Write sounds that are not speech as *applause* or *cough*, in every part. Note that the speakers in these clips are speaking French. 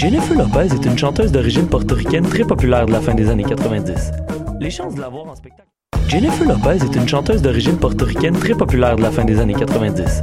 Jennifer Lopez est une chanteuse d'origine portoricaine très populaire de la fin des années 90. Les chances de la voir en spectacle. Jennifer Lopez est une chanteuse d'origine portoricaine très populaire de la fin des années 90.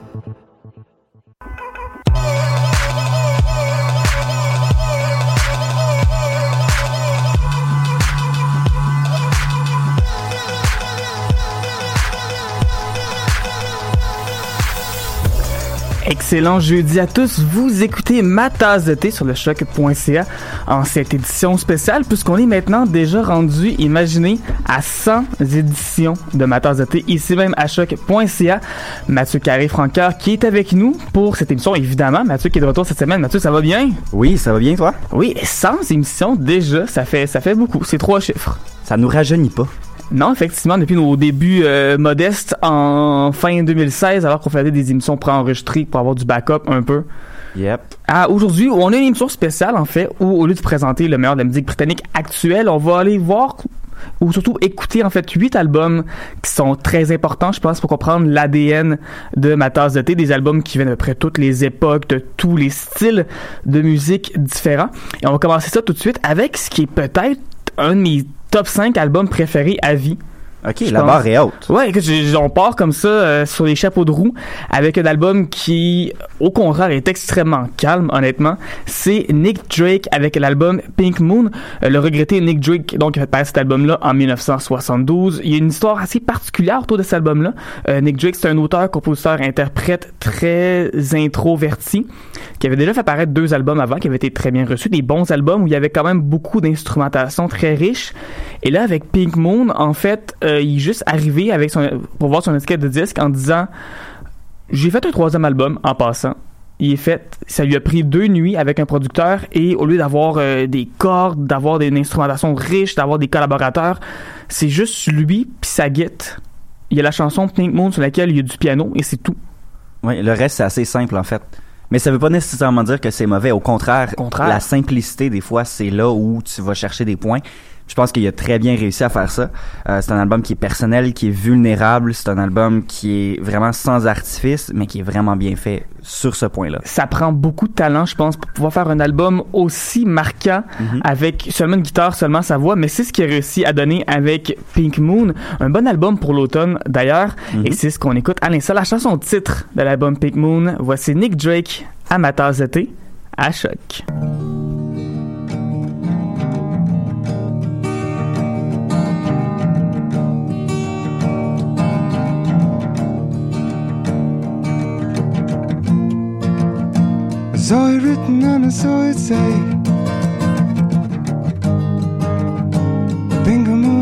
Excellent jeudi à tous. Vous écoutez ma tasse de thé sur le choc.ca en cette édition spéciale puisqu'on est maintenant déjà rendu, imaginez, à 100 éditions de ma tasse de thé ici même à choc.ca. Mathieu Carré-Francoeur qui est avec nous pour cette émission évidemment. Mathieu qui est de retour cette semaine. Mathieu, ça va bien? Oui, ça va bien toi? Oui, 100 émissions déjà, ça fait, ça fait beaucoup. C'est trois chiffres. Ça nous rajeunit pas. Non, effectivement, depuis nos débuts euh, modestes en fin 2016, alors qu'on faisait des émissions préenregistrées pour avoir du backup un peu. Yep. Ah, aujourd'hui, on a une émission spéciale, en fait, où au lieu de présenter le meilleur de la musique britannique actuelle, on va aller voir ou surtout écouter en fait huit albums qui sont très importants, je pense, pour comprendre l'ADN de ma tasse de thé, des albums qui viennent de près toutes les époques, de tous les styles de musique différents. Et on va commencer ça tout de suite avec ce qui est peut-être un de mes top 5 albums préférés à vie. Ok, la barre est haute. Ouais, écoute, on part comme ça euh, sur les chapeaux de roue avec un album qui, au contraire, est extrêmement calme, honnêtement. C'est Nick Drake avec l'album Pink Moon. Euh, le regretté Nick Drake, donc, a fait paraître cet album-là en 1972. Il y a une histoire assez particulière autour de cet album-là. Euh, Nick Drake, c'est un auteur, compositeur, interprète très introverti qui avait déjà fait paraître deux albums avant, qui avaient été très bien reçus, des bons albums où il y avait quand même beaucoup d'instrumentation très riche. Et là, avec Pink Moon, en fait, euh, il est juste arrivé avec son, pour voir son étiquette de disque en disant J'ai fait un troisième album en passant. Il est fait, ça lui a pris deux nuits avec un producteur et au lieu d'avoir euh, des cordes, d'avoir des instrumentations riches, d'avoir des collaborateurs, c'est juste lui puis sa guitare. Il y a la chanson Pink Moon sur laquelle il y a du piano et c'est tout. Oui, le reste c'est assez simple en fait. Mais ça veut pas nécessairement dire que c'est mauvais. Au contraire, contraire. la simplicité, des fois, c'est là où tu vas chercher des points. Je pense qu'il a très bien réussi à faire ça. Euh, c'est un album qui est personnel, qui est vulnérable. C'est un album qui est vraiment sans artifice, mais qui est vraiment bien fait sur ce point-là. Ça prend beaucoup de talent, je pense, pour pouvoir faire un album aussi marquant Mhm. avec seulement une guitare, seulement sa voix. Mais c'est ce qu'il a réussi à donner avec Pink Moon. Un bon album pour l'automne, d'ailleurs. Mhm. Et c'est ce qu'on écoute à l'instant. La chanson titre de l'album Pink Moon. Voici Nick Drake, Amateur d'été, à choc. Saw it written and I saw it say Bingo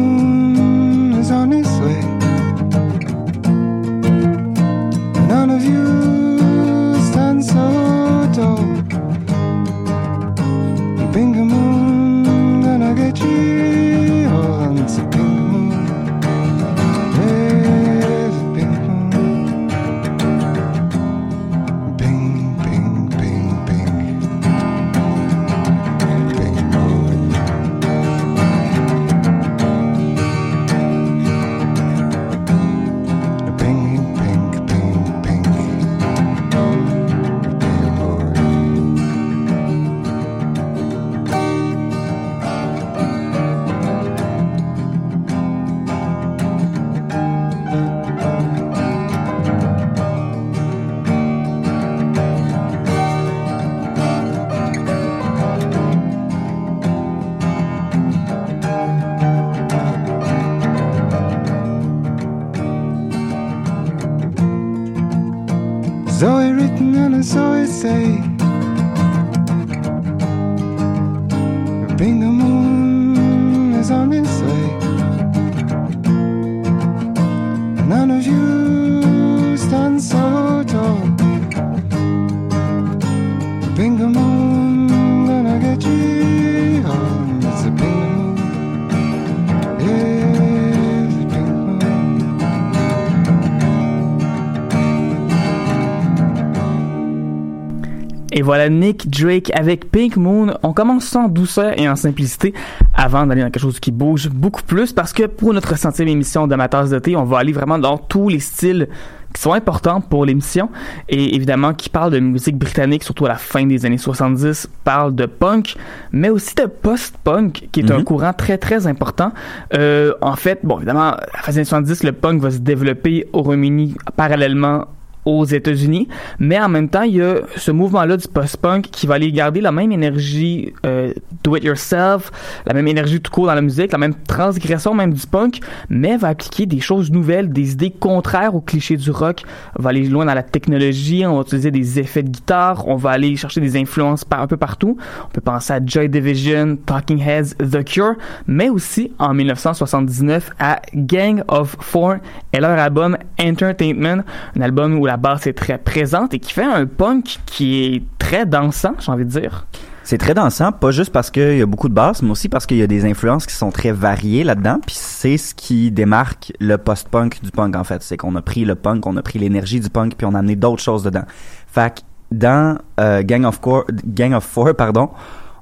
voilà Nick Drake avec Pink Moon. On commence sans douceur et en simplicité avant d'aller dans quelque chose qui bouge beaucoup plus parce que pour notre centième émission de ma tasse de thé, on va aller vraiment dans tous les styles qui sont importants pour l'émission et évidemment qui parlent de musique britannique, surtout à la fin des années 70, parlent de punk, mais aussi de post-punk qui est un Mhm. courant très très important. Euh, en fait, bon évidemment, à la fin des années 70, le punk va se développer au Royaume-Uni parallèlement aux États-Unis, mais en même temps, il y a ce mouvement-là du post-punk qui va aller garder la même énergie euh, do-it-yourself, la même énergie tout court dans la musique, la même transgression même du punk, mais va appliquer des choses nouvelles, des idées contraires aux clichés du rock, va aller loin dans la technologie, on va utiliser des effets de guitare, on va aller chercher des influences par, un peu partout. On peut penser à Joy Division, Talking Heads, The Cure, mais aussi en 1979 à Gang of Four et leur album Entertainment, un album où la basse est très présente et qui fait un punk qui est très dansant, j'ai envie de dire. C'est très dansant, pas juste parce qu'il y a beaucoup de basses, mais aussi parce qu'il y a des influences qui sont très variées là-dedans. Puis c'est ce qui démarque le post-punk du punk en fait. C'est qu'on a pris le punk, on a pris l'énergie du punk, puis on a amené d'autres choses dedans. Fait que dans euh, Gang of Gang of Four, pardon,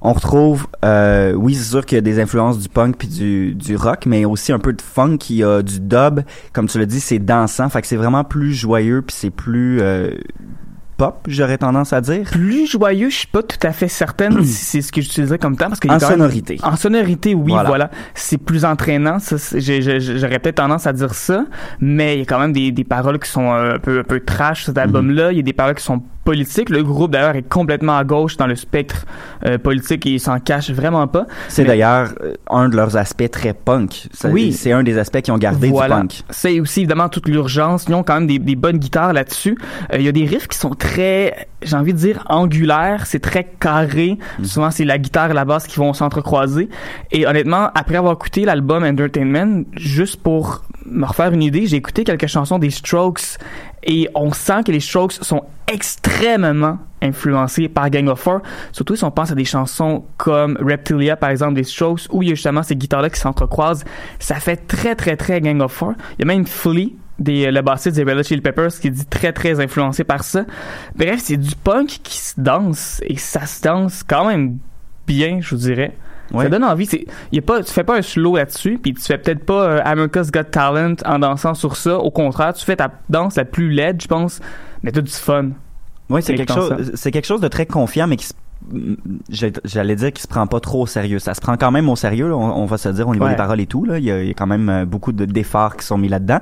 on retrouve, euh, oui, c'est sûr qu'il y a des influences du punk puis du, du rock, mais aussi un peu de funk, il y a du dub. Comme tu l'as dit, c'est dansant. Fait que c'est vraiment plus joyeux puis c'est plus euh, pop, j'aurais tendance à dire. Plus joyeux, je suis pas tout à fait certaine *clears throat* si c'est ce que j'utiliserais comme temps parce a En même- sonorité. En sonorité, oui, voilà. Voilà. C'est plus entraînant. ça, J'aurais peut-être tendance à dire ça, mais il y a quand même des, des paroles qui sont euh, un peu, un peu trash, cet album-là. Il y a des paroles qui sont politiques. Le groupe, d'ailleurs, est complètement à gauche dans le spectre euh, politique et il s'en cache vraiment pas. C'est Mais- d'ailleurs un de leurs aspects très punk. Ça- Oui. C'est un des aspects qui ont gardé voilà. du punk. C'est aussi évidemment toute l'urgence. Ils ont quand même des, des bonnes guitares là-dessus. Euh, Il y a des riffs qui sont très, j'ai envie de dire, angulaires. C'est très carré. Mm. Souvent, c'est la guitare et la basse qui vont s'entrecroiser. Et honnêtement, après avoir écouté l'album Entertainment, juste pour me refaire une idée, j'ai écouté quelques chansons des Strokes et on sent que les Strokes sont extrêmement influencés par Gang of Four. Surtout si on pense à des chansons comme Reptilia, par exemple, des Strokes, où il y a justement ces guitares-là qui s'entrecroisent. Ça fait très, très, très Gang of Four. Il y a même Flea, des, le bassiste des Red Chili Peppers, qui dit très, très influencé par ça. Bref, c'est du punk qui se danse, et ça se danse quand même bien, je vous dirais. Ouais. Ça donne envie. C'est, y a pas, tu fais pas un slow là-dessus, puis tu fais peut-être pas euh, America's Got Talent en dansant sur ça. Au contraire, tu fais ta danse la plus laide, je pense, mais t'as du fun. Oui, c'est quelque chose, c'est quelque chose de très confiant, mais qui se- j'allais dire qu'il se prend pas trop au sérieux. Ça se prend quand même au sérieux, là, on, on va se dire au niveau Ouais. des paroles et tout. Là, il y a, il y a quand même euh, beaucoup de d'efforts qui sont mis là-dedans.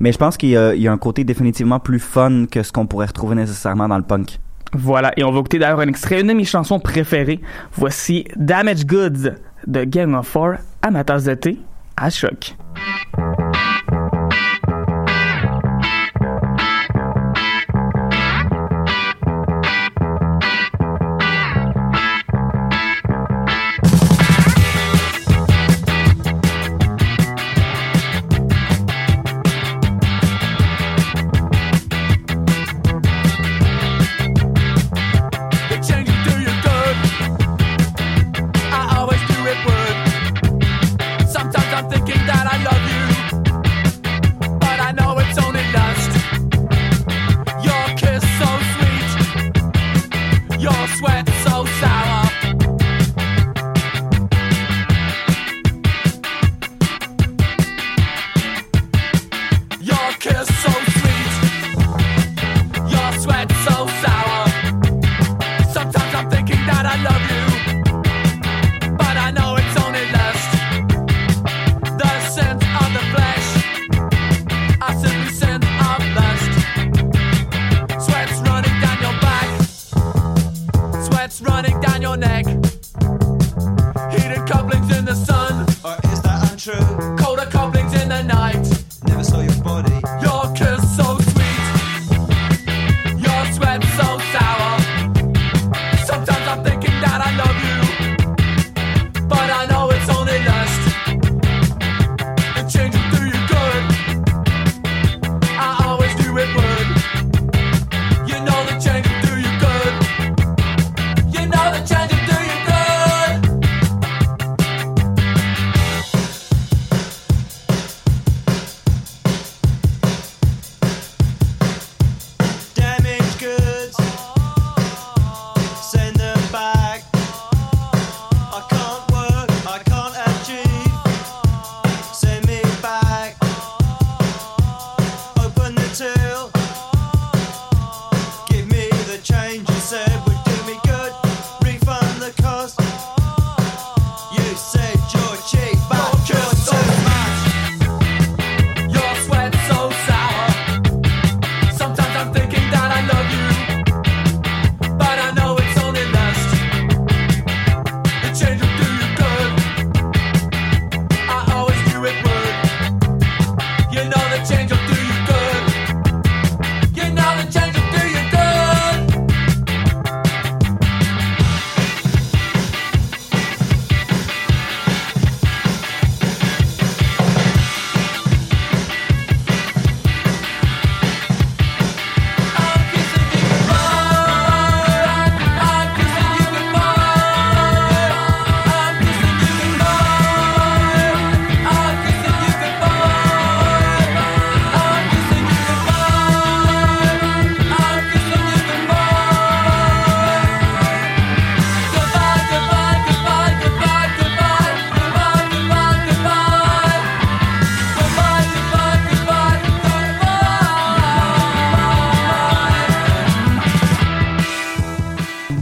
Mais je pense qu'il y a un côté définitivement plus fun que ce qu'on pourrait retrouver nécessairement dans le punk. Voilà, et on va écouter d'ailleurs un extrait, une de mes chansons préférées. Voici Damage Goods de Gang of Four à à choc.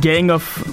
Gang of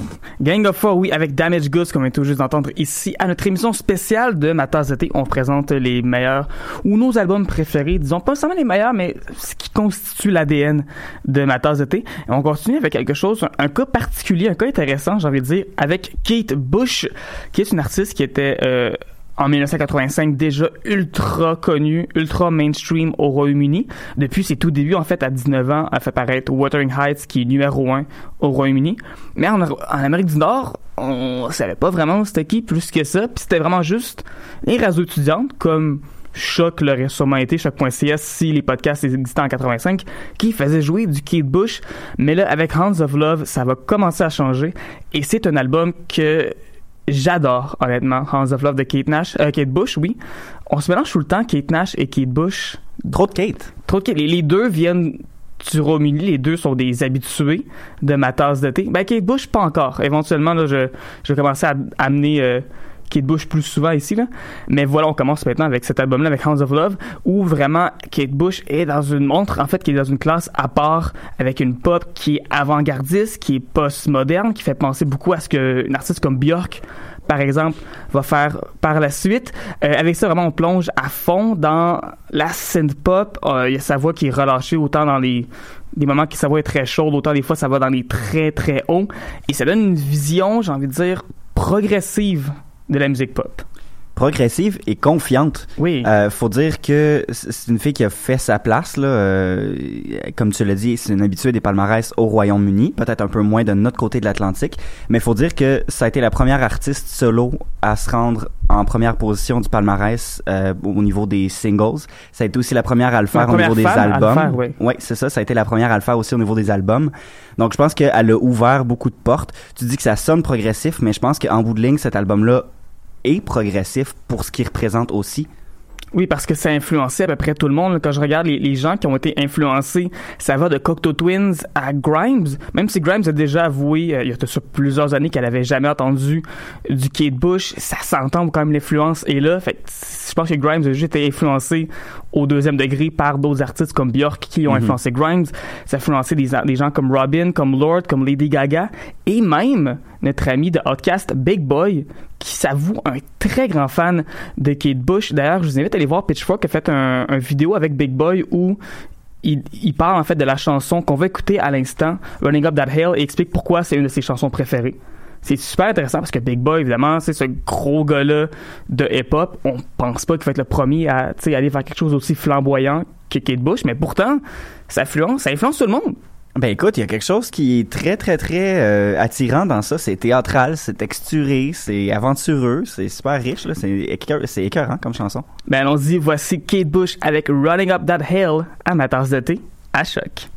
Gang of Four, oui, avec Damage Goods, comme on vient tout juste d'entendre ici. À notre émission spéciale de Ma tasse on présente les meilleurs ou nos albums préférés. Disons pas seulement les meilleurs, mais ce qui constitue l'ADN de Ma tasse on continue avec quelque chose, un, un cas particulier, un cas intéressant, j'ai envie de dire, avec Kate Bush, qui est une artiste qui était euh, en 1985 déjà ultra connue, ultra mainstream au Royaume-Uni. Depuis ses tout débuts, en fait, à 19 ans, elle fait paraître Wuthering Heights, qui est numéro 1 au Royaume-Uni. Mais en, Amérique du Nord, on savait pas vraiment c'était qui plus que ça. Puis c'était vraiment juste les réseaux étudiantes, comme Choc l'aurait sûrement été, Choc.cs, si les podcasts existaient en 85, qui faisaient jouer du Kate Bush. Mais là, avec Hands of Love, ça va commencer à changer. Et c'est un album que j'adore, honnêtement. Hands of Love de Kate Nash, euh, Kate Bush, oui. On se mélange tout le temps, Kate Nash et Kate Bush. Trop de Kate. Trop de Kate. Les, deux viennent du Royaume-Uni, les deux sont des habitués de ma tasse de thé. Ben, Kate Bush, pas encore. Éventuellement, là, je, je vais commencer à amener euh, Kate Bush plus souvent ici, là. Mais voilà, on commence maintenant avec cet album-là, avec Hounds of Love, où vraiment Kate Bush est dans une montre, en fait, qui est dans une classe à part, avec une pop qui est avant-gardiste, qui est post-moderne, qui fait penser beaucoup à ce qu'une artiste comme Björk par exemple, va faire par la suite. Euh, avec ça, vraiment, on plonge à fond dans la synth pop. Euh, Il y a sa voix qui est relâchée autant dans les des moments que sa voix est très chaude, autant des fois ça va dans les très très hauts. Et ça donne une vision, j'ai envie de dire, progressive de la musique pop. progressive et confiante. Oui. Euh, faut dire que c'est une fille qui a fait sa place là. euh, comme tu l'as dit, c'est une habituée des palmarès au Royaume-Uni, peut-être un peu moins de notre côté de l'Atlantique, mais faut dire que ça a été la première artiste solo à se rendre en première position du palmarès euh, au niveau des singles. Ça a été aussi la première à le faire au niveau des albums. faire, oui. Ouais, c'est ça. Ça a été la première à le faire aussi au niveau des albums. Donc, je pense qu'elle a ouvert beaucoup de portes. Tu dis que ça sonne progressif, mais je pense qu'en bout de ligne, cet album-là est progressif pour ce qu'il représente aussi? Oui, parce que ça a influencé à peu près tout le monde. Quand je regarde les, gens qui ont été influencés, ça va de Cocteau Twins à Grimes. Même si Grimes a déjà avoué, euh, il y a plusieurs années, qu'elle avait jamais entendu du Kate Bush, ça s'entend quand même l'influence est là. Fait je pense que Grimes a juste été influencé au deuxième degré par d'autres artistes comme Björk qui ont Mhm. influencé Grimes. Ça a influencé des, des gens comme Robin, comme Lord, comme Lady Gaga et même notre ami de Outcast, Big Boy, qui s'avoue un très grand fan de Kate Bush. D'ailleurs, je vous invite à aller voir Pitchfork a fait un, un vidéo avec Big Boy où il, il parle en fait de la chanson qu'on va écouter à l'instant, Running Up That Hill, et explique pourquoi c'est une de ses chansons préférées. C'est super intéressant parce que Big Boy, évidemment, c'est ce gros gars-là de hip-hop. On pense pas qu'il va être le premier à aller vers quelque chose aussi flamboyant que Kate Bush, mais pourtant, ça influence, ça influence tout le monde. Ben écoute, il y a quelque chose qui est très très très euh, attirant dans ça. C'est théâtral, c'est texturé, c'est aventureux, c'est super riche. là. C'est écœur- c'est écœurant comme chanson. Ben allons-y, voici Kate Bush avec Running Up That Hill à ma tasse de thé à choc.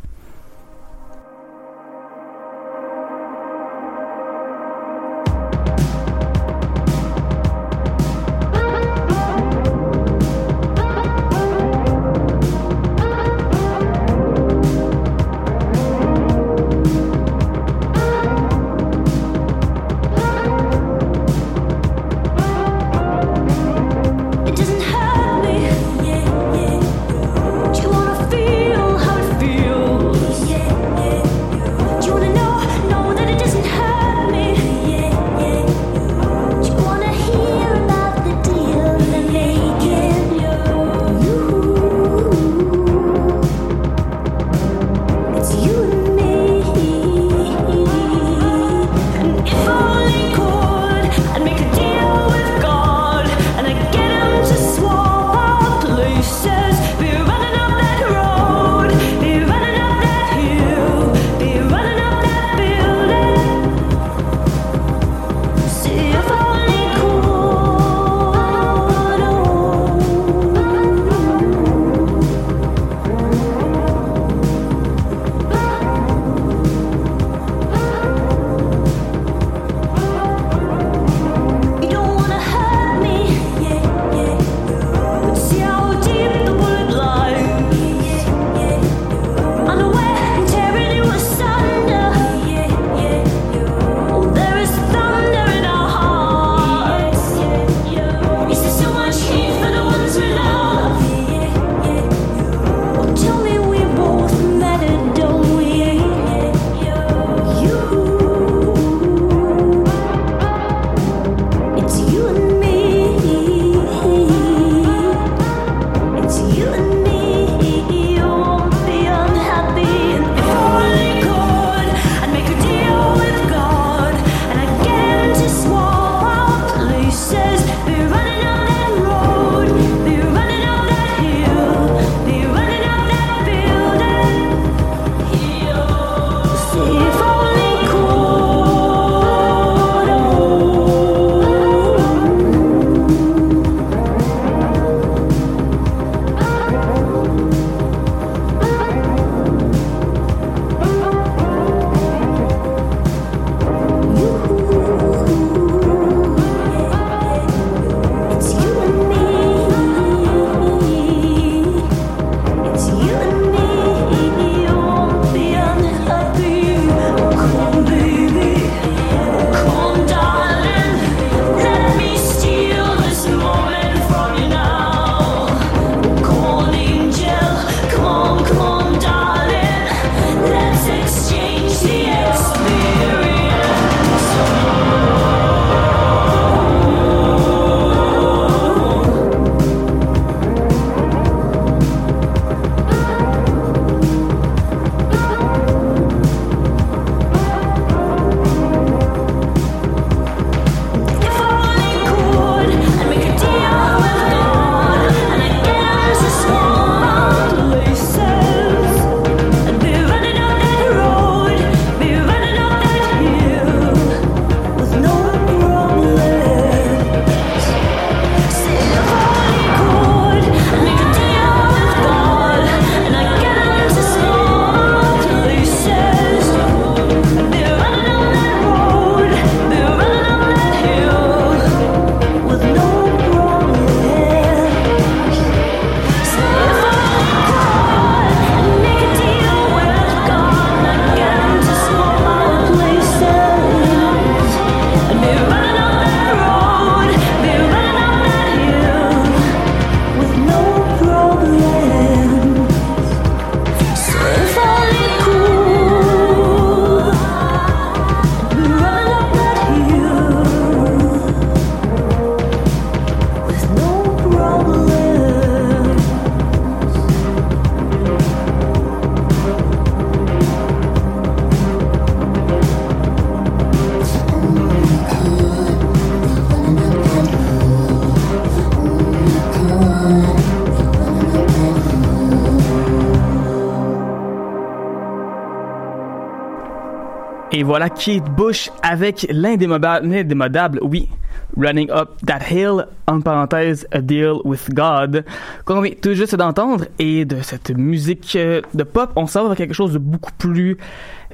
Et voilà Kate Bush avec l'indémodable, oui, Running Up That Hill, en parenthèse, A Deal With God, qu'on vient tout juste d'entendre. Et de cette musique euh, de pop, on vers quelque chose de beaucoup plus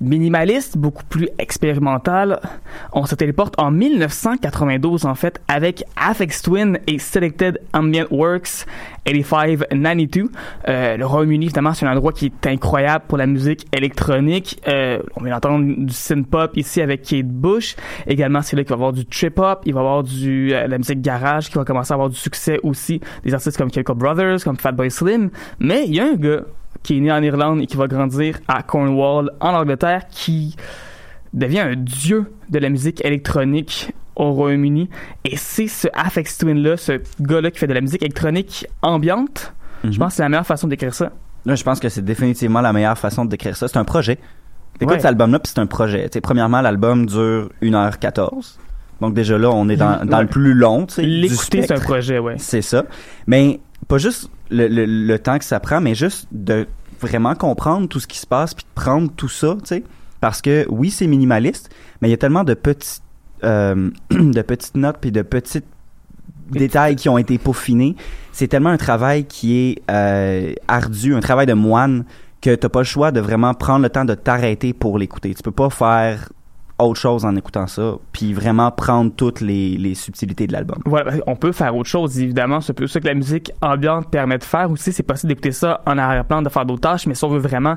minimaliste, beaucoup plus expérimental. On se téléporte en 1992 en fait avec Afex Twin et Selected Ambient Works 8592. Euh, le Royaume-Uni évidemment c'est un endroit qui est incroyable pour la musique électronique. Euh, on vient d'entendre du synth pop ici avec Kate Bush. Également c'est là qu'il va y avoir du trip hop, il va y avoir du euh, la musique garage qui va commencer à avoir du succès aussi. Des artistes comme Chemical Brothers, comme Fatboy Slim. Mais il y a un gars qui est né en Irlande et qui va grandir à Cornwall, en Angleterre, qui devient un dieu de la musique électronique au Royaume-Uni. Et c'est ce Afex Twin-là, ce gars-là qui fait de la musique électronique ambiante. Je pense que c'est la meilleure façon d'écrire ça. Là, je pense que c'est définitivement la meilleure façon de décrire ça. C'est un projet. Écoute Ouais. cet album-là, puis c'est un projet. Tu sais, premièrement, l'album dure 1h14. Donc déjà là, on est dans, dans Ouais. le plus long. L'écouter, c'est un projet, ouais. C'est ça. Mais pas juste le, le, le temps que ça prend, mais juste de vraiment comprendre tout ce qui se passe puis de prendre tout ça, tu sais. Parce que oui, c'est minimaliste, mais il y a tellement de petites, euh, *clears throat* de petites notes puis de petites détails qui ont été peaufinés. C'est tellement un travail qui est euh, ardu, un travail de moine que t'as pas le choix de vraiment prendre le temps de t'arrêter pour l'écouter. Tu peux pas faire autre chose en écoutant ça, puis vraiment prendre toutes les, subtilités de l'album. Voilà, on peut faire autre chose, évidemment. C'est ça que la musique ambiante permet de faire aussi. C'est possible d'écouter ça en arrière-plan, de faire d'autres tâches, mais si on veut vraiment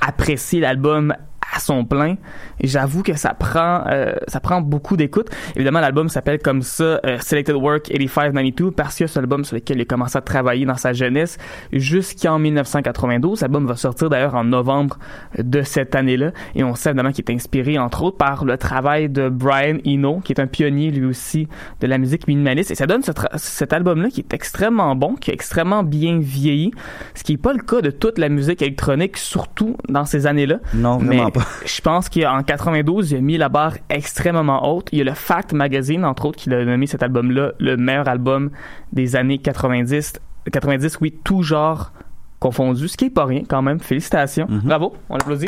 apprécier l'album à son plein, et j'avoue que ça prend, euh, ça prend beaucoup d'écoute. Évidemment, l'album s'appelle comme ça euh, Selected Work 8592 parce que c'est l'album sur lequel il a commencé à travailler dans sa jeunesse jusqu'en 1992. L'album va sortir d'ailleurs en novembre de cette année-là et on sait évidemment qu'il est inspiré entre autres par le travail de Brian Eno qui est un pionnier lui aussi de la musique minimaliste et ça donne ce cet album-là qui est extrêmement bon, qui est extrêmement bien vieilli, ce qui n'est pas le cas de toute la musique électronique, surtout dans ces années-là. Non, Mais vraiment pas. je pense qu'en 92, il a mis la barre extrêmement haute. Il y a le Fact Magazine, entre autres, qui a nommé cet album-là le meilleur album des années 90. 90, oui, tout genre confondu, ce qui est pas rien quand même. Félicitations. Mhm. Bravo, on l'applaudit.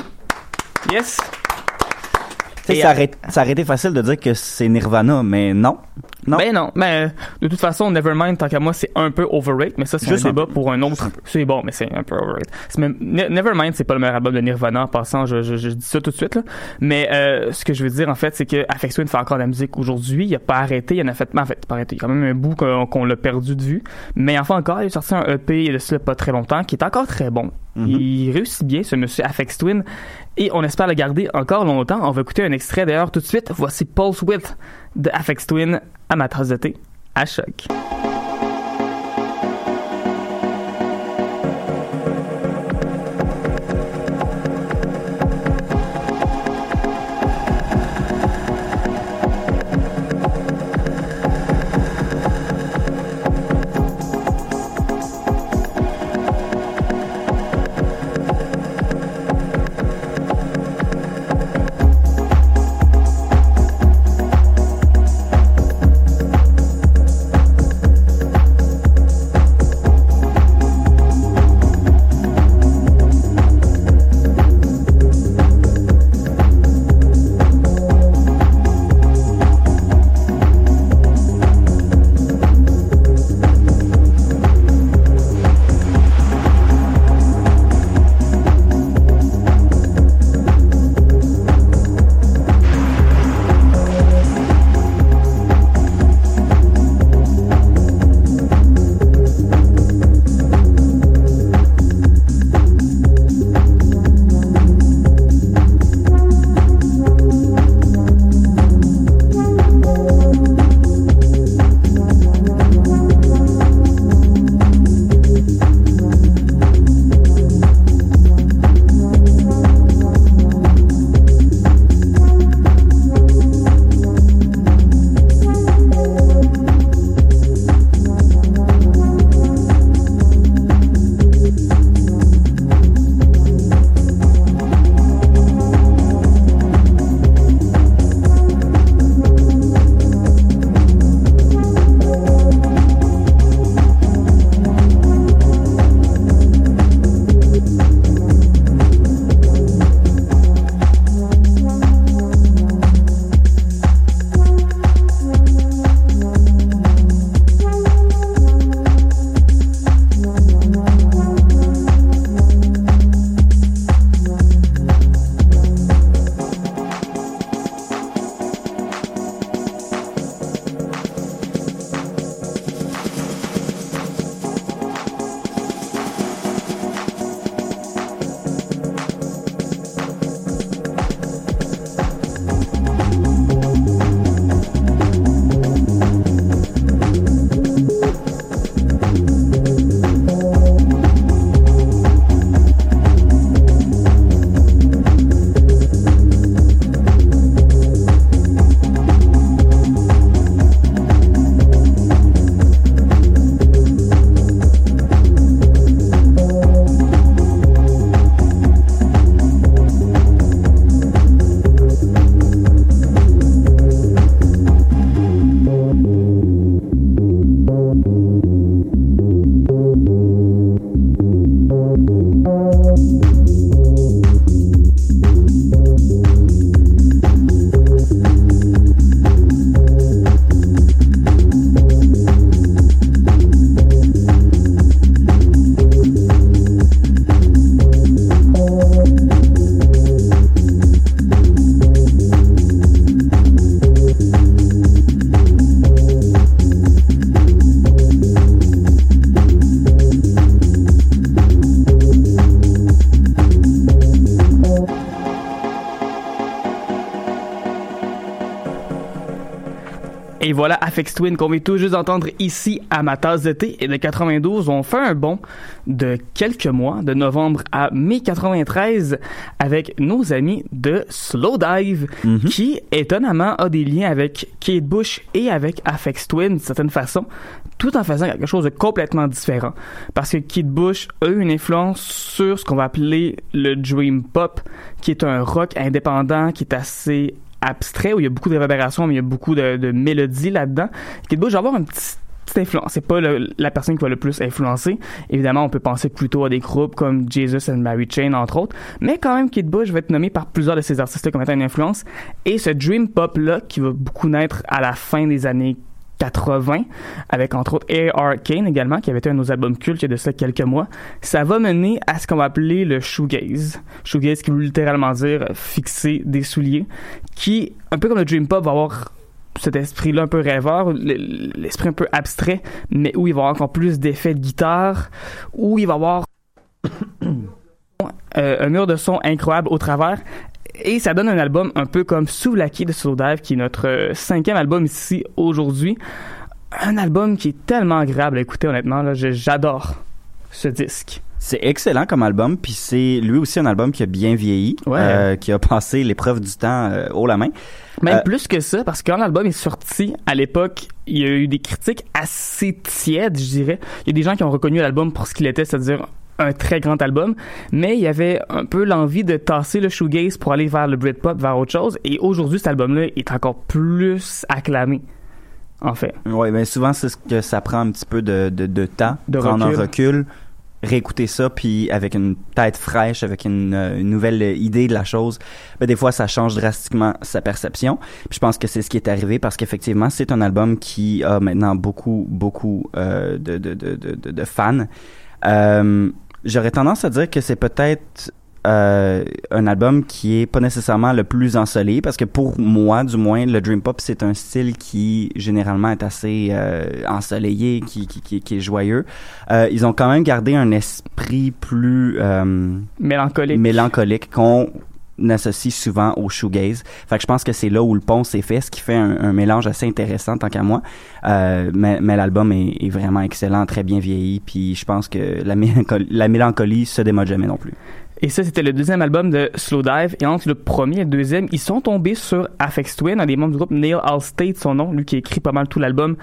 Yes! Ça, euh, aurait, ça aurait été facile de dire que c'est Nirvana, mais non. Non. Ben non, mais de toute façon, Nevermind, tant qu'à moi, c'est un peu overrated, mais ça, c'est un débat pour un autre. C'est bon, mais c'est un peu overrated. Même- Ne- Nevermind, c'est pas le meilleur album de Nirvana, en passant, je, je, je dis ça tout de suite, là. Mais euh, ce que je veux dire, en fait, c'est que Afex Twin fait encore de la musique aujourd'hui. Il a pas arrêté, il en a fait, en fait, pas arrêté. Il y a quand même un bout qu'on l'a perdu de vue. Mais enfin encore, il a sorti un EP il a de cela pas très longtemps, qui est encore très bon. Mhm. Il réussit bien, ce monsieur Afex Twin. Et on espère le garder encore longtemps. On va écouter un extrait d'ailleurs tout de suite. Voici Pulse Width de Afex Twin à ma tasse à choc. Voilà Afex Twin qu'on vient tout juste d'entendre ici à ma tasse de thé. Et de 92, on fait un bond de quelques mois, de novembre à mai 93, avec nos amis de Slowdive, qui étonnamment a des liens avec Kate Bush et avec Afex Twin d'une certaine façon, tout en faisant quelque chose de complètement différent. Parce que Kate Bush a eu une influence sur ce qu'on va appeler le dream pop, qui est un rock indépendant qui est assez abstrait, où il y a beaucoup de réverbérations, mais il y a beaucoup de, mélodies là-dedans. Kate Bush va avoir petite influence. C'est pas la personne qui va le plus influencer. Évidemment, on peut penser plutôt à des groupes comme Jesus and Mary Chain, entre autres. Mais quand même, Kate Bush va être nommé par plusieurs de ces artistes-là comme étant une influence. Et ce dream pop-là, qui va beaucoup naître à la fin des années 80, avec entre autres A.R. Kane également, qui avait été un de nos albums cultes il y a de ça quelques mois, ça va mener à ce qu'on va appeler le shoegaze. Shoegaze qui veut littéralement dire fixer des souliers, qui, un peu comme le dream pop, va avoir cet esprit-là un peu rêveur, l'esprit un peu abstrait, mais où il va avoir encore plus d'effets de guitare, où il va avoir *coughs* un mur de son incroyable au travers. Et ça donne un album un peu comme Souvlaki de Slowdive, qui est notre euh, cinquième album ici aujourd'hui. Un album qui est tellement agréable à écouter, honnêtement. là. J'adore ce disque. C'est excellent comme album, puis c'est lui aussi un album qui a bien vieilli, Ouais. euh, qui a passé l'épreuve du temps euh, haut la main. Même Euh, plus que ça, parce que quand l'album est sorti, à l'époque, il y a eu des critiques assez tièdes, je dirais. Il y a des gens qui ont reconnu l'album pour ce qu'il était, c'est-à-dire un très grand album, mais il y avait un peu l'envie de tasser le shoegaze pour aller vers le Britpop, vers autre chose, et aujourd'hui, cet album-là est encore plus acclamé, en fait. Ouais, ben souvent c'est ce que ça prend un petit peu de, de, de temps, De prendre recul. un recul, réécouter ça, puis avec une tête fraîche, avec une, euh, une nouvelle idée de la chose, ben des fois ça change drastiquement sa perception. Puis je pense que c'est ce qui est arrivé parce qu'effectivement c'est un album qui a maintenant beaucoup beaucoup euh, de, de, de- de fans. Euh, J'aurais tendance à dire que c'est peut-être euh, un album qui est pas nécessairement le plus ensoleillé parce que pour moi du moins le dream pop c'est un style qui généralement est assez euh, ensoleillé qui, qui, qui, qui est joyeux Euh, ils ont quand même gardé un esprit plus euh, Mélancolique. mélancolique qu'on associe souvent au shoegaze. Fait que je pense que c'est là où le pont s'est fait, ce qui fait un, un mélange assez intéressant tant qu'à moi. Euh, mais mais l'album est, est vraiment excellent, très bien vieilli, puis je pense que la mélancolie, *laughs* la mélancolie se démode jamais non plus. Et ça, c'était le deuxième album de Slowdive. Et entre le premier et le deuxième, ils sont tombés sur Afex Twin, un des membres du groupe Neil Allstate, son nom, lui qui écrit pas mal tout l'album,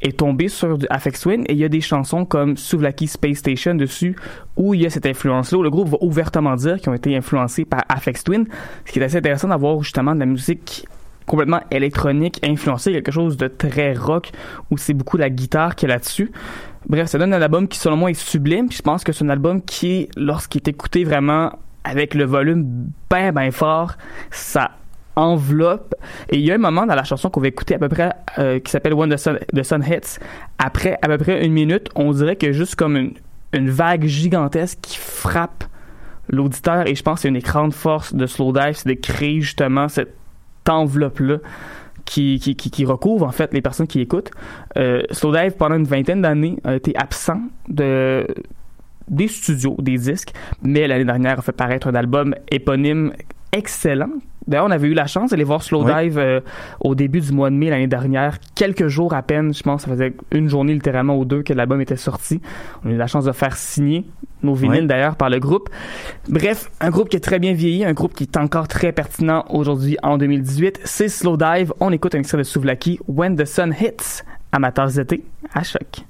est tombé sur du Afex Twin. Et il y a des chansons comme Souvlaki Space Station dessus, où il y a cette influence-là, le groupe va ouvertement dire qu'ils ont été influencés par Afex Twin. Ce qui est assez intéressant d'avoir justement de la musique complètement électronique, influencée, quelque chose de très rock, où c'est beaucoup la guitare qui est là-dessus. Bref, ça donne un album qui, selon moi, est sublime. Puis je pense que c'est un album qui, lorsqu'il est écouté vraiment avec le volume bien, bien fort, ça enveloppe. Et il y a un moment dans la chanson qu'on va écouter à peu près, euh, qui s'appelle When the Sun, the Sun Hits. Après à peu près une minute, on dirait que juste comme une, une vague gigantesque qui frappe l'auditeur. Et je pense que c'est une grande force de Slowdive, c'est de créer justement cette enveloppe-là qui, qui, qui, recouvre en fait les personnes qui écoutent. Euh, Slowdive, pendant une vingtaine d'années, a été absent de des studios, des disques, mais l'année dernière a fait paraître un album éponyme excellent. D'ailleurs, on avait eu la chance d'aller voir Slowdive euh, au début du mois de mai l'année dernière, quelques jours à peine, je pense, ça faisait une journée littéralement ou deux que l'album était sorti. On a eu la chance de faire signer nos vinyles d'ailleurs par le groupe. Bref, un groupe qui est très bien vieilli, un groupe qui est encore très pertinent aujourd'hui en 2018. C'est Slowdive. On écoute un extrait de Souvlaki, When the Sun Hits, tasse d'été, à choc.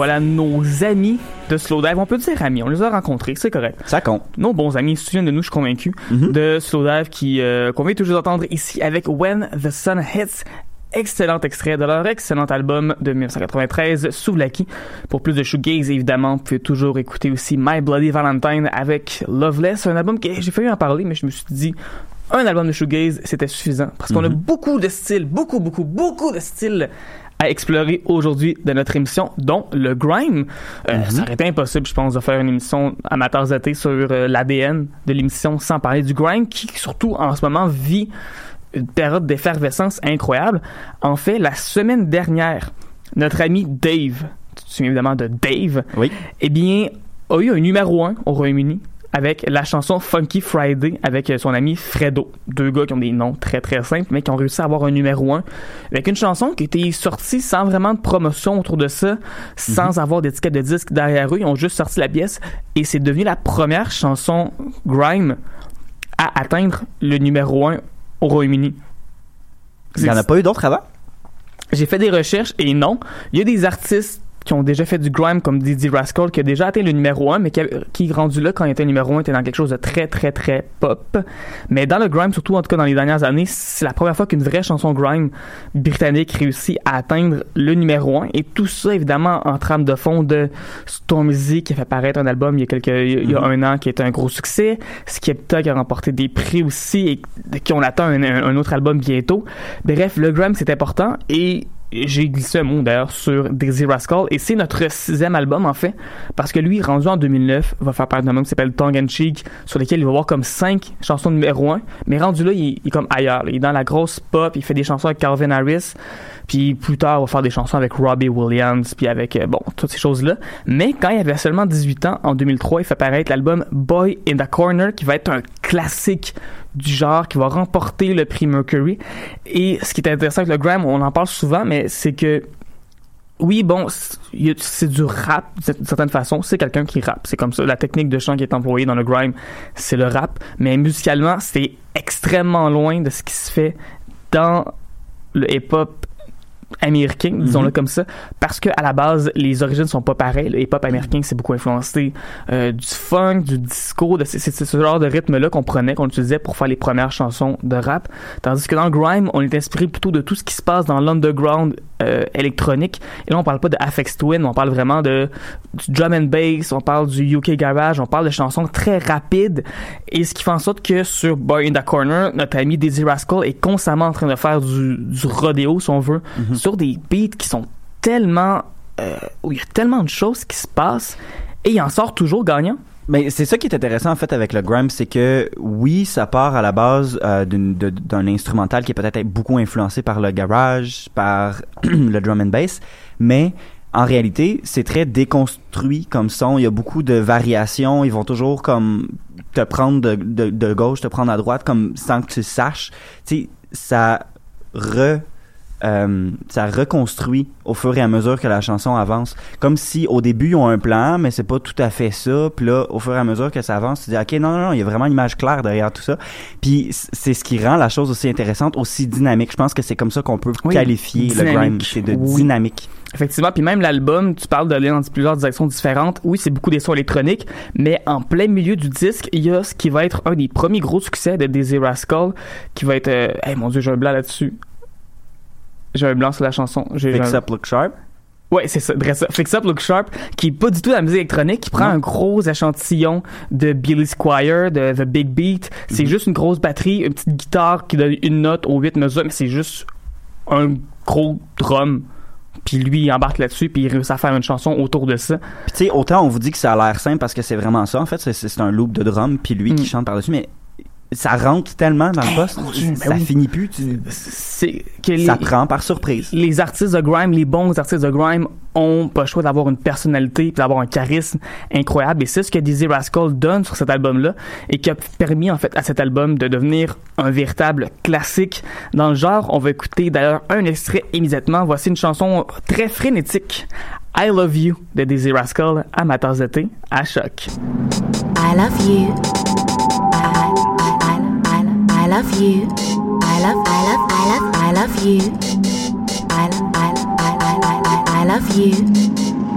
Voilà nos amis de Slowdive. On peut dire amis, on les a rencontrés, c'est correct. Ça compte. Nos bons amis, ils se souviennent de nous, je suis convaincu, de Slowdive qui euh, qu'on vient toujours entendre ici avec When the Sun Hits. Excellent extrait de leur excellent album de 1993, Souvlaki. Pour plus de shoegaze, évidemment, vous pouvez toujours écouter aussi My Bloody Valentine avec Loveless, un album que j'ai failli en parler, mais je me suis dit, un album de shoegaze, c'était suffisant. Parce qu'on a beaucoup de styles, beaucoup, beaucoup, beaucoup de styles à explorer aujourd'hui de notre émission, dont le grime. Euh, Ça aurait été impossible, je pense, de faire une émission amateurs d'été sur euh, l'ADN de l'émission sans parler du grime, qui surtout en ce moment vit une période d'effervescence incroyable. En fait, la semaine dernière, notre ami Dave, tu te souviens évidemment de Dave, Oui. eh bien, a eu un numéro 1 au Royaume-Uni avec la chanson Funky Friday avec euh, son ami Fredo. Deux gars qui ont des noms très très simples, mais qui ont réussi à avoir un numéro 1 avec une chanson qui était sortie sans vraiment de promotion autour de ça, sans avoir d'étiquette de disque derrière eux. Ils ont juste sorti la pièce et c'est devenu la première chanson grime à atteindre le numéro 1 au Royaume-Uni. Il n'y en a pas eu d'autres avant? J'ai fait des recherches et non. Il y a des artistes qui ont déjà fait du grime comme Didi Rascal qui a déjà atteint le numéro 1 mais qui, a- qui rendu là quand il était numéro 1 était dans quelque chose de très très très pop. Mais dans le grime surtout en tout cas dans les dernières années c'est la première fois qu'une vraie chanson grime britannique réussit à atteindre le numéro 1 et tout ça évidemment en trame de fond de Stormzy qui a fait paraître un album il y a quelques il y a un an qui était un gros succès. Skepta qui a remporté des prix aussi et qui on attend un, un- un autre album bientôt. Bref le grime c'est important et j'ai glissé un mot d'ailleurs sur Dizzy Rascal. Et c'est notre sixième album en fait parce que lui rendu en 2009 va faire part d'un album qui s'appelle Tongue and Cheek sur lequel il va avoir comme cinq chansons numéro un. Mais rendu là il, est comme ailleurs il est dans la grosse pop il fait des chansons avec Calvin Harris puis plus tard il va faire des chansons avec Robbie Williams puis avec euh, bon toutes ces choses là mais quand il avait seulement 18 ans en 2003 il fait paraître l'album Boy in the Corner qui va être un classique du genre qui va remporter le prix Mercury. Et ce qui est intéressant avec le Graham, on en parle souvent, mais c'est que oui, bon, c'est du rap d'une certaine façon. C'est quelqu'un qui rappe. C'est comme ça. La technique de chant qui est employée dans le grime, c'est le rap. Mais musicalement, c'est extrêmement loin de ce qui se fait dans le hip-hop américain, disons-le comme ça, parce que à la base, les origines sont pas pareilles. Le hip-hop américain, c'est beaucoup influencé euh, du funk, du disco, de, c'est, ce genre de rythme-là qu'on prenait, qu'on utilisait pour faire les premières chansons de rap. Tandis que dans le grime, on est inspiré plutôt de tout ce qui se passe dans l'underground euh, électronique. Et là, on parle pas de Afex Twin, on parle vraiment de du drum and bass, on parle du UK garage, on parle de chansons très rapides. Et ce qui fait en sorte que sur Boy in the Corner, notre ami Dizzy Rascal est constamment en train de faire du, du rodéo, si on veut, sur des beats qui sont tellement euh, où il y a tellement de choses qui se passent et il en sort toujours gagnant. Mais c'est ça qui est intéressant en fait avec le grime, c'est que oui, ça part à la base euh, d'un instrumental qui est peut-être beaucoup influencé par le garage, par *clears throat* le drum and bass, mais en réalité, c'est très déconstruit comme son. Il y a beaucoup de variations. Ils vont toujours comme te prendre de, de, gauche, te prendre à droite, comme sans que tu saches. Tu sais, ça re euh, ça reconstruit au fur et à mesure que la chanson avance. Comme si au début ils ont un plan, mais c'est pas tout à fait ça. Puis là, au fur et à mesure que ça avance, tu dis ok non non non, il y a vraiment une image claire derrière tout ça. Puis c'est ce qui rend la chose aussi intéressante, aussi dynamique. Je pense que c'est comme ça qu'on peut Oui, qualifier le grime, c'est de Oui. dynamique. Effectivement, puis même l'album, tu parles d'aller dans plusieurs directions différentes. Oui, c'est beaucoup des sons électroniques, mais en plein milieu du disque, il y a ce qui va être un des premiers gros succès de Dizzy Rascal, qui va être... Euh, hey, mon Dieu, j'ai un blanc là-dessus. J'ai un blanc sur la chanson. Fix up, look sharp. Ouais, c'est ça. Fix Up Look Sharp, qui est pas du tout de la musique électronique, qui prend Non. un gros échantillon de Billy Squire, de The Big Beat. C'est juste une grosse batterie, une petite guitare qui donne une note aux huit mesures, mais c'est juste un gros drum. Puis lui, il embarque là-dessus, puis il réussit à faire une chanson autour de ça. Puis tu sais, autant on vous dit que ça a l'air simple parce que c'est vraiment ça. En fait, c'est- c'est un loop de drum, puis lui qui Mm. chante par-dessus, mais ça rentre tellement dans le poste, mon Dieu, ça ben oui. finit plus. tu- C'est que les, ça prend par surprise. les artistes de grime, les bons artistes de grime ont pas le choix d'avoir une personnalité d'avoir un charisme incroyable et c'est ce que Dizzy Rascal donne sur cet album-là et qui a permis en fait à cet album de devenir un véritable classique dans le genre. On va écouter d'ailleurs un extrait immédiatement. Voici une chanson très frénétique. I Love You de Dizzy Rascal à ma tasse de thé à choc. I love you. I, I, I, I, I love you. I love, I love, I love, I love you.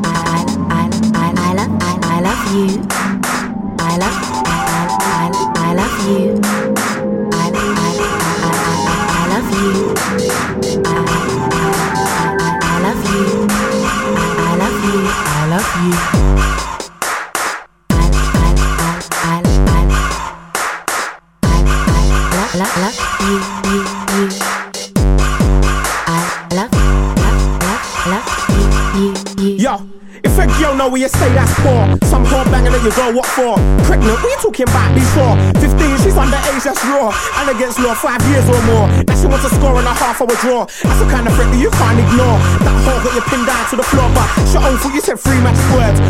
I, I, I, I, I, I love you. I, love you. I love, I, I, I, I love you. I, I, I, I, I love you. I, love I, I, I love you. I love you. I love you. I, I, you. Know where you stay, that's poor. Some whore banging that you go, what for? Pregnant, what you talking about before? 15, she's underage, that's raw. And against law, five years or more. Now she wants a score and a half a draw. That's the kind of threat that you can't ignore. That whore got you pinned down to the floor, but she own for you said three magic words.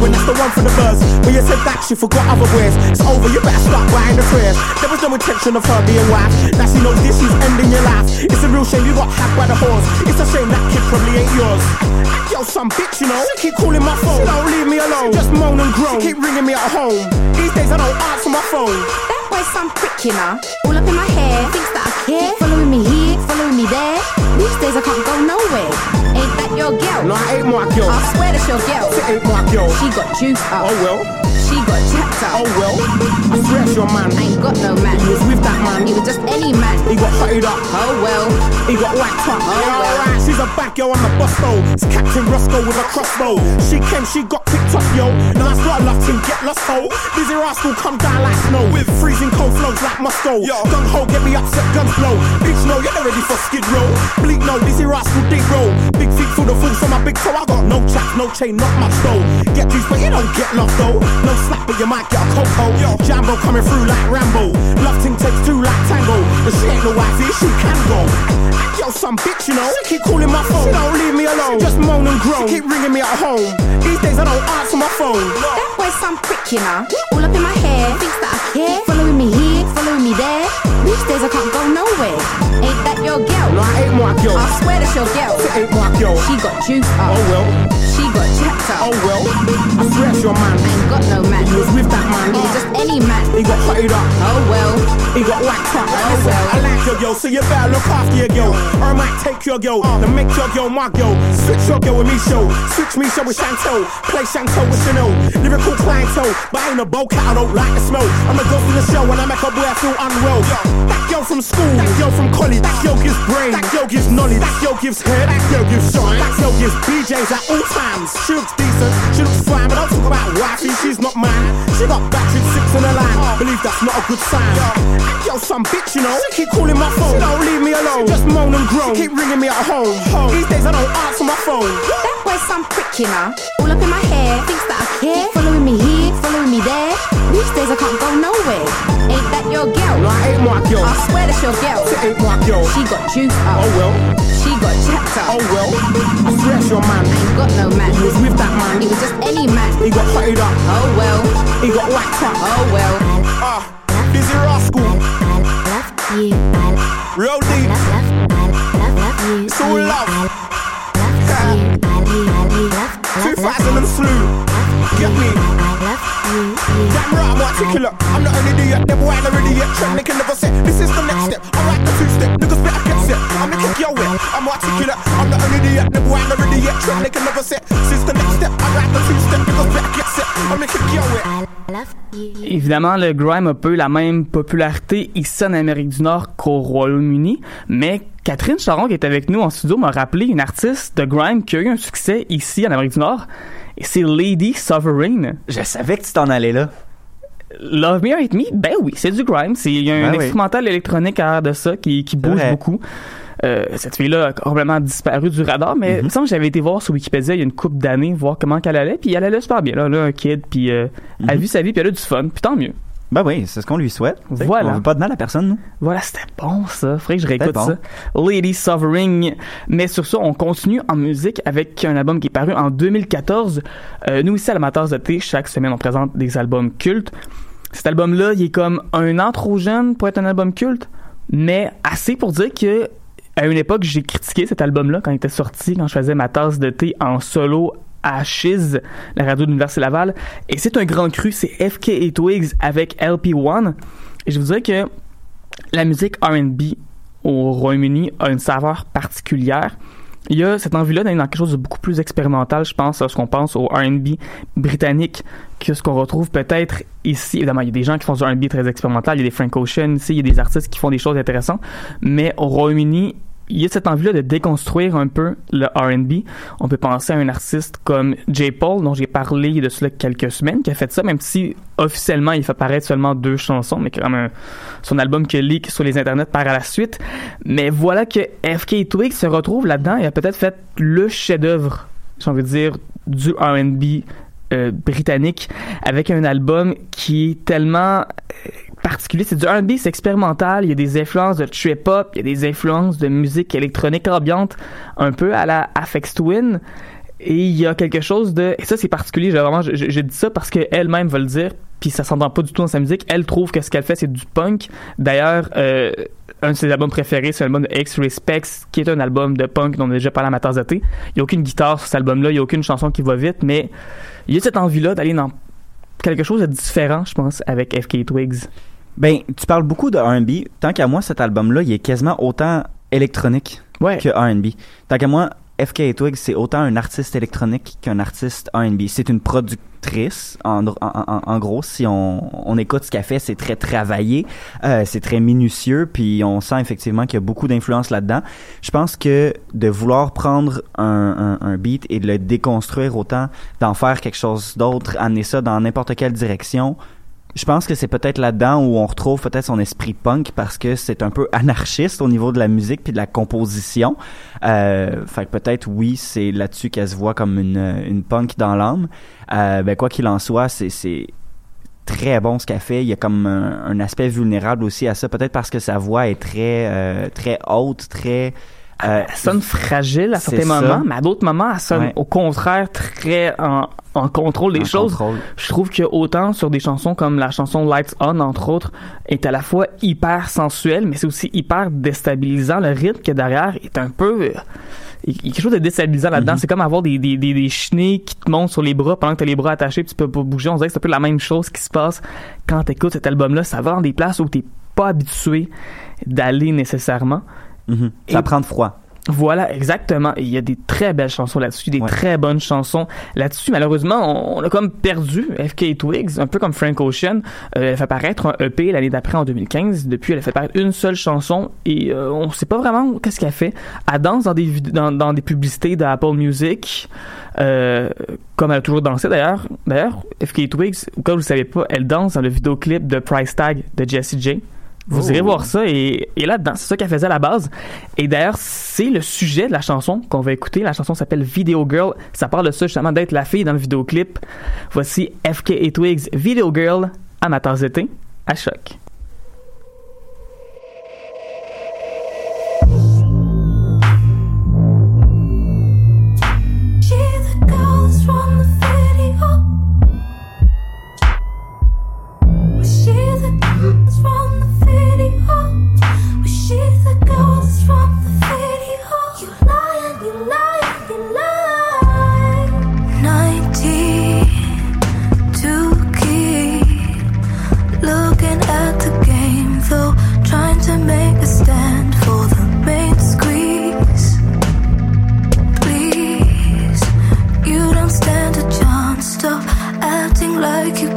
When that's the one for the buzz. When you said that, she forgot other words. It's over, you better start buying the prayers. There was no intention of her being wife. Now she knows this is ending your life. It's a real shame you got hacked by the horse. It's a shame that kid probably ain't yours. Yo, some bitch, you know. Keep calling my phone. She don't leave me alone. Just moan and groan. She keep ringing me at home. These days I don't answer my phone. That boy's some prick, you know. All up in my hair, thinks that I care. Following me here, following me there. These days I can't go nowhere. Ain't that your girl? No, I ain't my girl. I swear that's your girl. It ain't my girl. She got juice up. Oh well. She got jacked up. Oh well. I swear it's your man. I ain't got no man. He was with that man. He was just any man. He got hotted up. Oh well. He got whacked up. Oh, yeah, well. alright. She's a bad girl on the bus though. It's Captain Roscoe with a crossbow. She came, she got picked up, yo. Now that's what I love to get lost, ho. Dizzy Rascal come down like snow. With freezing cold flows like Moscow. Yo. Gun ho, get me upset, guns blow. Bitch, no, you're not ready for skid row. Bleak, no, busy Rascal, dig roll. Big feet full of fools on my big toe. I got no chaps, no chain, not much though. Get juice, but you don't get lost though. No slap, but you might get a coco. Yo. Jambo coming through like Rambo. Love ting takes two like tango. But she ain't no wifey, she can go. Yo, some bitch, you know. She keep calling my phone. She don't leave me alone. She Just moan and groan. She keep ringing me at home. These days I don't answer my phone. That boy's some prick, you know. All up in my hair, thinks that I care. Following me here, following me there. These days I can't go nowhere. Ain't that your girl? No, I ain't my girl. I swear that's your girl. It ain't my girl. She got juice up. Oh well. She got jacked up. Oh well. I swear it's your man. I ain't got no man. He was with that man. He just any man. He got hotted up. Oh well. He got whacked up. Oh, Listen, well. I like your girl, so you better look after your girl. Or I might take your girl, uh. then make your girl my girl. Switch your girl with me show. Switch me show with Chantel. Play Chantel with Chanel. Lyrical clientele, but I ain't a bow cat, I don't like the smell. I'm a ghost in the show and I make a boy I feel unwell. That girl from school, that girl from college, that girl gives brain, that girl gives knowledge, that girl gives head, that girl gives shine, that girl gives BJs at all times. She looks decent, she looks fine, but don't talk about wifey, she's not mine. She got battered six in the line, believe that's not a good sign. That girl some bitch, you know, she keep calling my phone, she don't leave me alone. She just moan and groan, she keep ringing me at home. These days I don't answer my phone. That boy's some prick, you know. All up in my hair, thinks that I care. Following me here, following me there. These days I can't go nowhere. Ain't that your girl? I ain't my girl. I swear that's your girl. It ain't my girl. She got juice up. Oh well. She got jacked up. Oh well. I swear that's your man. I ain't got no man. He was with that man. He was just any man. He got hotted up. Oh well. He got whacked up. Oh well. Ah, uh, busy rascal. Love you. Real deep. Love, love, love, love. It's all love. Love, love, love, Évidemment, le grime a peu la même popularité ici en Amérique du Nord qu'au Royaume-Uni, mais Catherine Charon, qui est avec nous en studio, m'a rappelé une artiste de grime qui a eu un succès ici en Amérique du Nord, et c'est Lady Sovereign. Je savais que tu t'en allais là. Love Me or Hate Me, ben oui, c'est du grime. C'est il y a un Ben oui. instrumental électronique à de ça qui, qui bouge beaucoup. Euh, cette fille-là a complètement disparu du radar, mais Mhm. il me semble que j'avais été voir sur Wikipédia il y a une couple d'années, voir comment qu'elle allait, puis elle allait super bien. Là, là un kid, puis euh, elle a Mhm. vu sa vie, puis elle a du fun, puis tant mieux. Ben oui, c'est ce qu'on lui souhaite. Voilà. On veut pas de mal à personne, nous. Voilà, c'était bon ça. Faudrait que je réécoute ça. Lady Sovereign. Mais sur ça, on continue en musique avec un album qui est paru en 2014. Euh, nous ici à l'Amateur de thé, chaque semaine on présente des albums cultes. Cet album-là, il est comme un an trop jeune pour être un album culte, mais assez pour dire que à une époque, j'ai critiqué cet album-là quand il était sorti, quand je faisais ma tasse de thé en solo à la radio de l'Université Laval. Et c'est un grand cru, c'est FK et Twigs avec LP1. Et je vous dirais que la musique R&B au Royaume-Uni a une saveur particulière. il y a cette envie-là d'aller dans quelque chose de beaucoup plus expérimental, je pense, lorsqu'on pense au R&B britannique, que ce qu'on retrouve peut-être ici. Évidemment, il y a des gens qui font du R&B très expérimental, il y a des Frank Ocean, ici, il y a des artistes qui font des choses intéressantes, mais au Royaume-Uni, il y a cette envie-là de déconstruire un peu le R&B. On peut penser à un artiste comme J. Paul, dont j'ai parlé de cela quelques semaines, qui a fait ça, même si officiellement il fait paraître seulement deux chansons, mais quand même son album qui leak sur les internets par la suite. Mais voilà que FK Twig se retrouve là-dedans et a peut-être fait le chef-d'œuvre, j'ai envie de dire, du R&B euh, britannique avec un album qui est tellement euh, particulier. C'est du R&B, c'est expérimental. Il y a des influences de trip hop, il y a des influences de musique électronique ambiante, un peu à la Afex Twin. Et il y a quelque chose de, et ça c'est particulier. J'ai vraiment, je dis ça parce qu'elle-même va le dire, puis ça s'entend pas du tout dans sa musique. Elle trouve que ce qu'elle fait c'est du punk. D'ailleurs, euh, un de ses albums préférés, c'est l'album de X Respects, qui est un album de punk dont on a déjà parlé à ma tasse de thé. Il y a aucune guitare sur cet album-là, il y a aucune chanson qui va vite, mais il y a cette envie-là d'aller dans quelque chose de différent, je pense, avec FK Twigs. Ben, tu parles beaucoup de R&B. Tant qu'à moi, cet album-là, il est quasiment autant électronique que R&B. Tant qu'à moi, FK Twigs, c'est autant un artiste électronique qu'un artiste R&B. C'est une productrice, en, en, en- en gros, si on, on écoute ce qu'elle fait, c'est très travaillé, euh, c'est très minutieux, puis on sent effectivement qu'il y a beaucoup d'influence là-dedans. Je pense que de vouloir prendre un, un, un beat et de le déconstruire autant, d'en faire quelque chose d'autre, amener ça dans n'importe quelle direction, je pense que c'est peut-être là-dedans où on retrouve peut-être son esprit punk parce que c'est un peu anarchiste au niveau de la musique puis de la composition. Euh, fait que peut-être oui, c'est là-dessus qu'elle se voit comme une, une punk dans l'âme. Euh, ben quoi qu'il en soit, c'est très bon ce qu'elle fait. Il y a comme un, un aspect vulnérable aussi à ça, peut-être parce que sa voix est très euh, très haute, très euh, Elle sonne fragile à certains ça. moments, mais à d'autres moments, elle sonne Ouais. au contraire très en, en contrôle des En choses. contrôle. Je trouve que autant sur des chansons comme la chanson Lights On, entre autres, est à la fois hyper sensuelle, mais c'est aussi hyper déstabilisant. Le rythme qu'il y a derrière est un peu... Il y a quelque chose de déstabilisant là-dedans. Mhm. C'est comme avoir des, des, des, des chenilles qui te montent sur les bras pendant que tu as les bras attachés puis tu peux pas bouger. On dirait que c'est un peu la même chose qui se passe quand tu écoutes cet album-là. Ça va dans des places où tu pas habitué d'aller nécessairement. Mhm. Ça Et- prend de froid. Voilà, exactement. Il y a des très belles chansons là-dessus, des très bonnes chansons là-dessus. Malheureusement, on, a comme perdu FK Twigs, un peu comme Frank Ocean. Euh, elle fait paraître un EP l'année d'après en 2015. Depuis, elle a fait paraître une seule chanson et euh, on sait pas vraiment qu'est-ce qu'elle fait. Elle danse dans des dans, dans des publicités d'Apple Music, euh, comme elle a toujours dansé d'ailleurs. D'ailleurs, FK Twigs, où vous ne savez pas, elle danse dans le vidéoclip de Price Tag de Jessie J. Vous Oh. irez voir ça et, et là-dedans, c'est ça qu'elle faisait à la base. Et d'ailleurs, c'est le sujet de la chanson qu'on va écouter. La chanson s'appelle Video Girl. Ça parle de ça justement d'être la fille dans le vidéoclip. Voici FK et Twigs Video Girl tasse d'été à choc. like you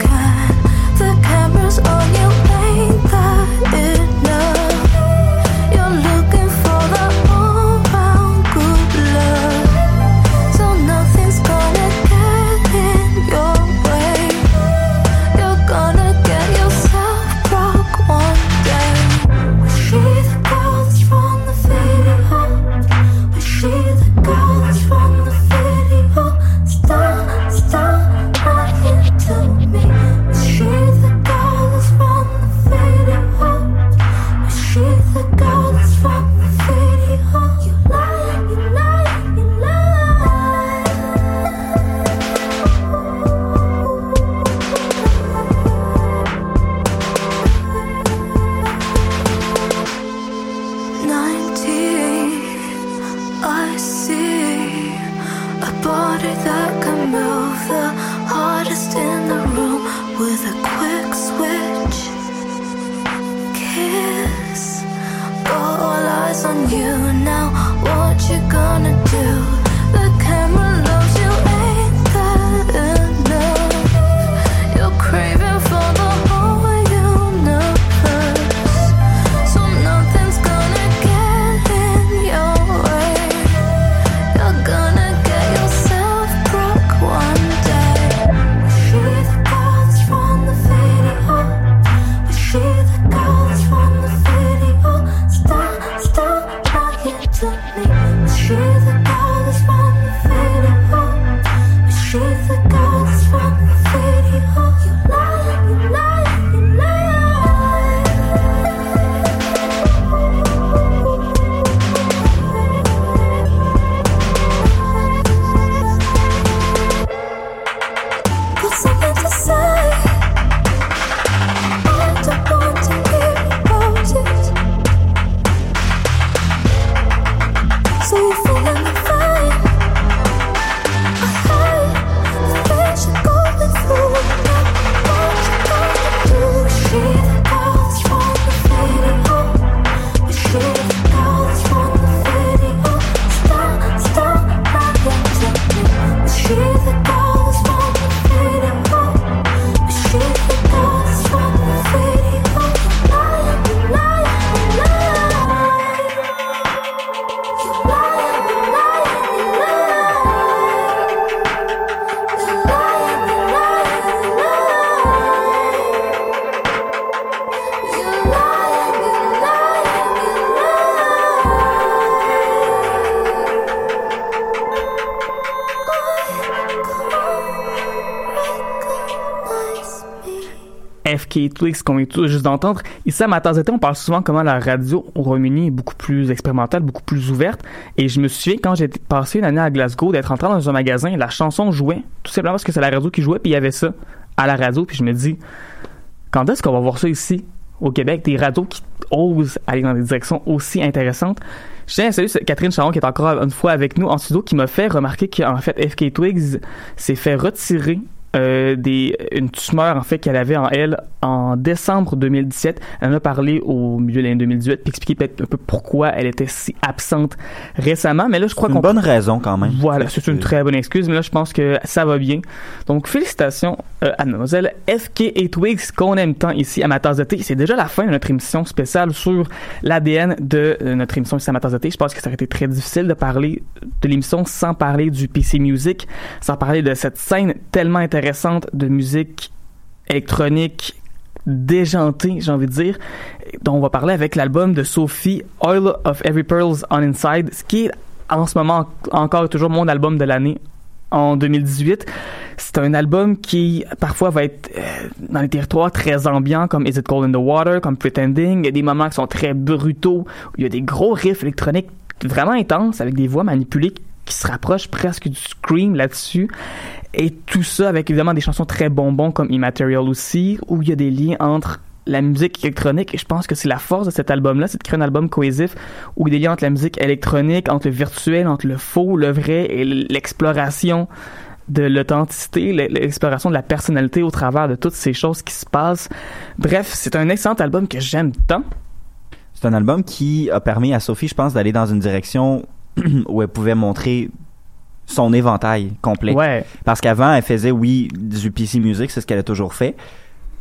Twix qu'on vient tout juste d'entendre. Ici, à ma tasse de thé, on parle souvent comment la radio au Royaume-Uni est beaucoup plus expérimentale, beaucoup plus ouverte. Et je me souviens, quand j'ai passé une année à Glasgow, d'être entré dans un magasin, la chanson jouait, tout simplement parce que c'est la radio qui jouait, puis il y avait ça à la radio, puis je me dis, quand est-ce qu'on va voir ça ici, au Québec, des radios qui osent aller dans des directions aussi intéressantes? Je tiens à saluer Catherine Charon qui est encore une fois avec nous en studio qui m'a fait remarquer qu'en fait FK Twigs s'est fait retirer euh, des, une tumeur en fait qu'elle avait en elle en décembre 2017. Elle en a parlé au milieu de l'année 2018 puis expliqué peut-être un peu pourquoi elle était si absente récemment. Mais là, je crois Une qu'on bonne raison quand même. voilà, c'est une très bonne excuse, mais là, je pense que ça va bien. Donc, félicitations euh, à mademoiselle FK et Twigs qu'on aime tant ici à ma tasse de thé. C'est déjà la fin de notre émission spéciale sur l'ADN de euh, notre émission ici à ma tasse de thé. Je pense que ça aurait été très difficile de parler de l'émission sans parler du PC Music, sans parler de cette scène tellement intéressante de musique électronique déjantée, j'ai envie de dire, dont on va parler avec l'album de Sophie, Oil of Every Pearls on Inside, ce qui est en ce moment encore et toujours mon album de l'année en 2018. C'est un album qui parfois va être euh, dans les territoires très ambiants comme Is It Cold in the Water, comme Pretending. Il y a des moments qui sont très brutaux. où Il y a des gros riffs électroniques vraiment intenses avec des voix manipulées qui se rapprochent presque du scream là-dessus. Et tout ça avec évidemment des chansons très bonbons comme Immaterial aussi, où il y a des liens entre la musique électronique. Et je pense que c'est la force de cet album-là, c'est de créer un album cohésif où il y a des liens entre la musique électronique, entre le virtuel, entre le faux, le vrai et l'exploration de l'authenticité, l'exploration de la personnalité au travers de toutes ces choses qui se passent. Bref, c'est un excellent album que j'aime tant. C'est un album qui a permis à Sophie, je pense, d'aller dans une direction *clears throat* où elle pouvait montrer son éventail complet. Ouais. Parce qu'avant, elle faisait, oui, du PC Music, c'est ce qu'elle a toujours fait.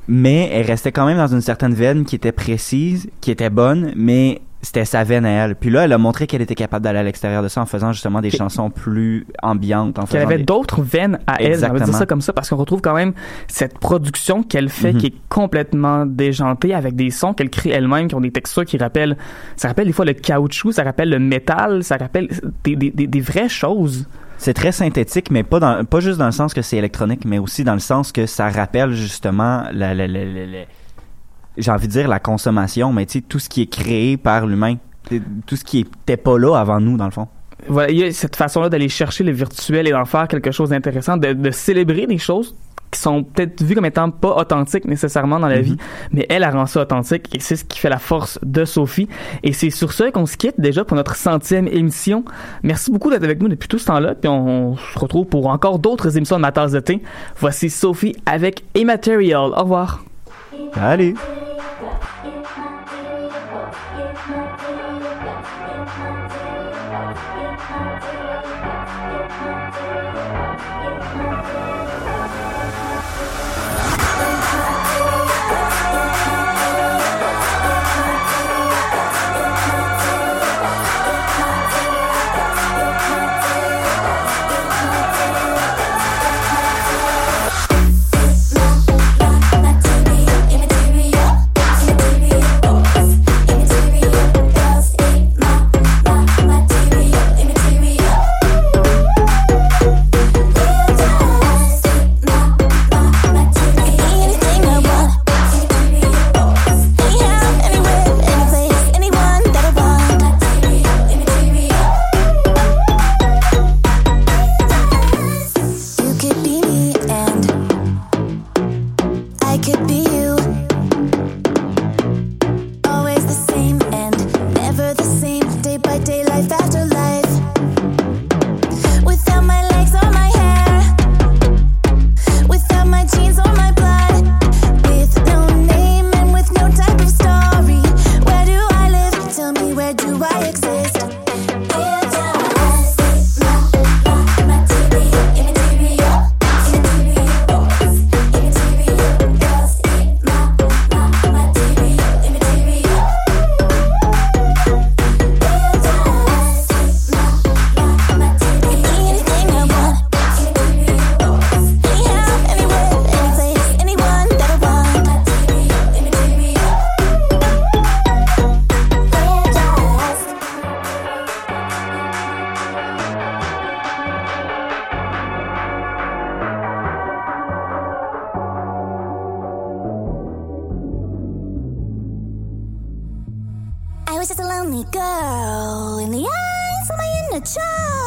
Mais elle restait quand même dans une certaine veine qui était précise, qui était bonne, mais c'était sa veine à elle. Puis là, elle a montré qu'elle était capable d'aller à l'extérieur de ça en faisant justement des chansons plus ambiantes. En qu'elle avait des- d'autres veines à elle, on va dire ça comme ça, parce qu'on retrouve quand même cette production qu'elle fait Mhm. qui est complètement déjantée avec des sons qu'elle crée elle-même, qui ont des textures qui rappellent, ça rappelle des fois le caoutchouc, ça rappelle le métal, ça rappelle des, des, des, des vraies choses. C'est très synthétique, mais pas pas juste dans le sens que c'est électronique, mais aussi dans le sens que ça rappelle justement la, la, la- la- j'ai envie de dire la consommation, mais tu sais, tout ce qui est créé par l'humain. Tout ce qui était pas là avant nous, dans le fond. Voilà, il y a cette façon-là d'aller chercher le virtuel et d'en faire quelque chose d'intéressant, de, de célébrer des choses qui sont peut-être vues comme étant pas authentiques nécessairement dans la vie, mais elle, elle rend ça authentique et c'est ce qui fait la force de Sophie. Et c'est sur ça qu'on se quitte déjà pour notre centième émission. Merci beaucoup d'être avec nous depuis tout ce temps-là, puis on, on se retrouve pour encore d'autres émissions de ma tasse de thé. Voici Sophie avec Immaterial. Au revoir. Allez. Lonely girl in the eyes of my inner child.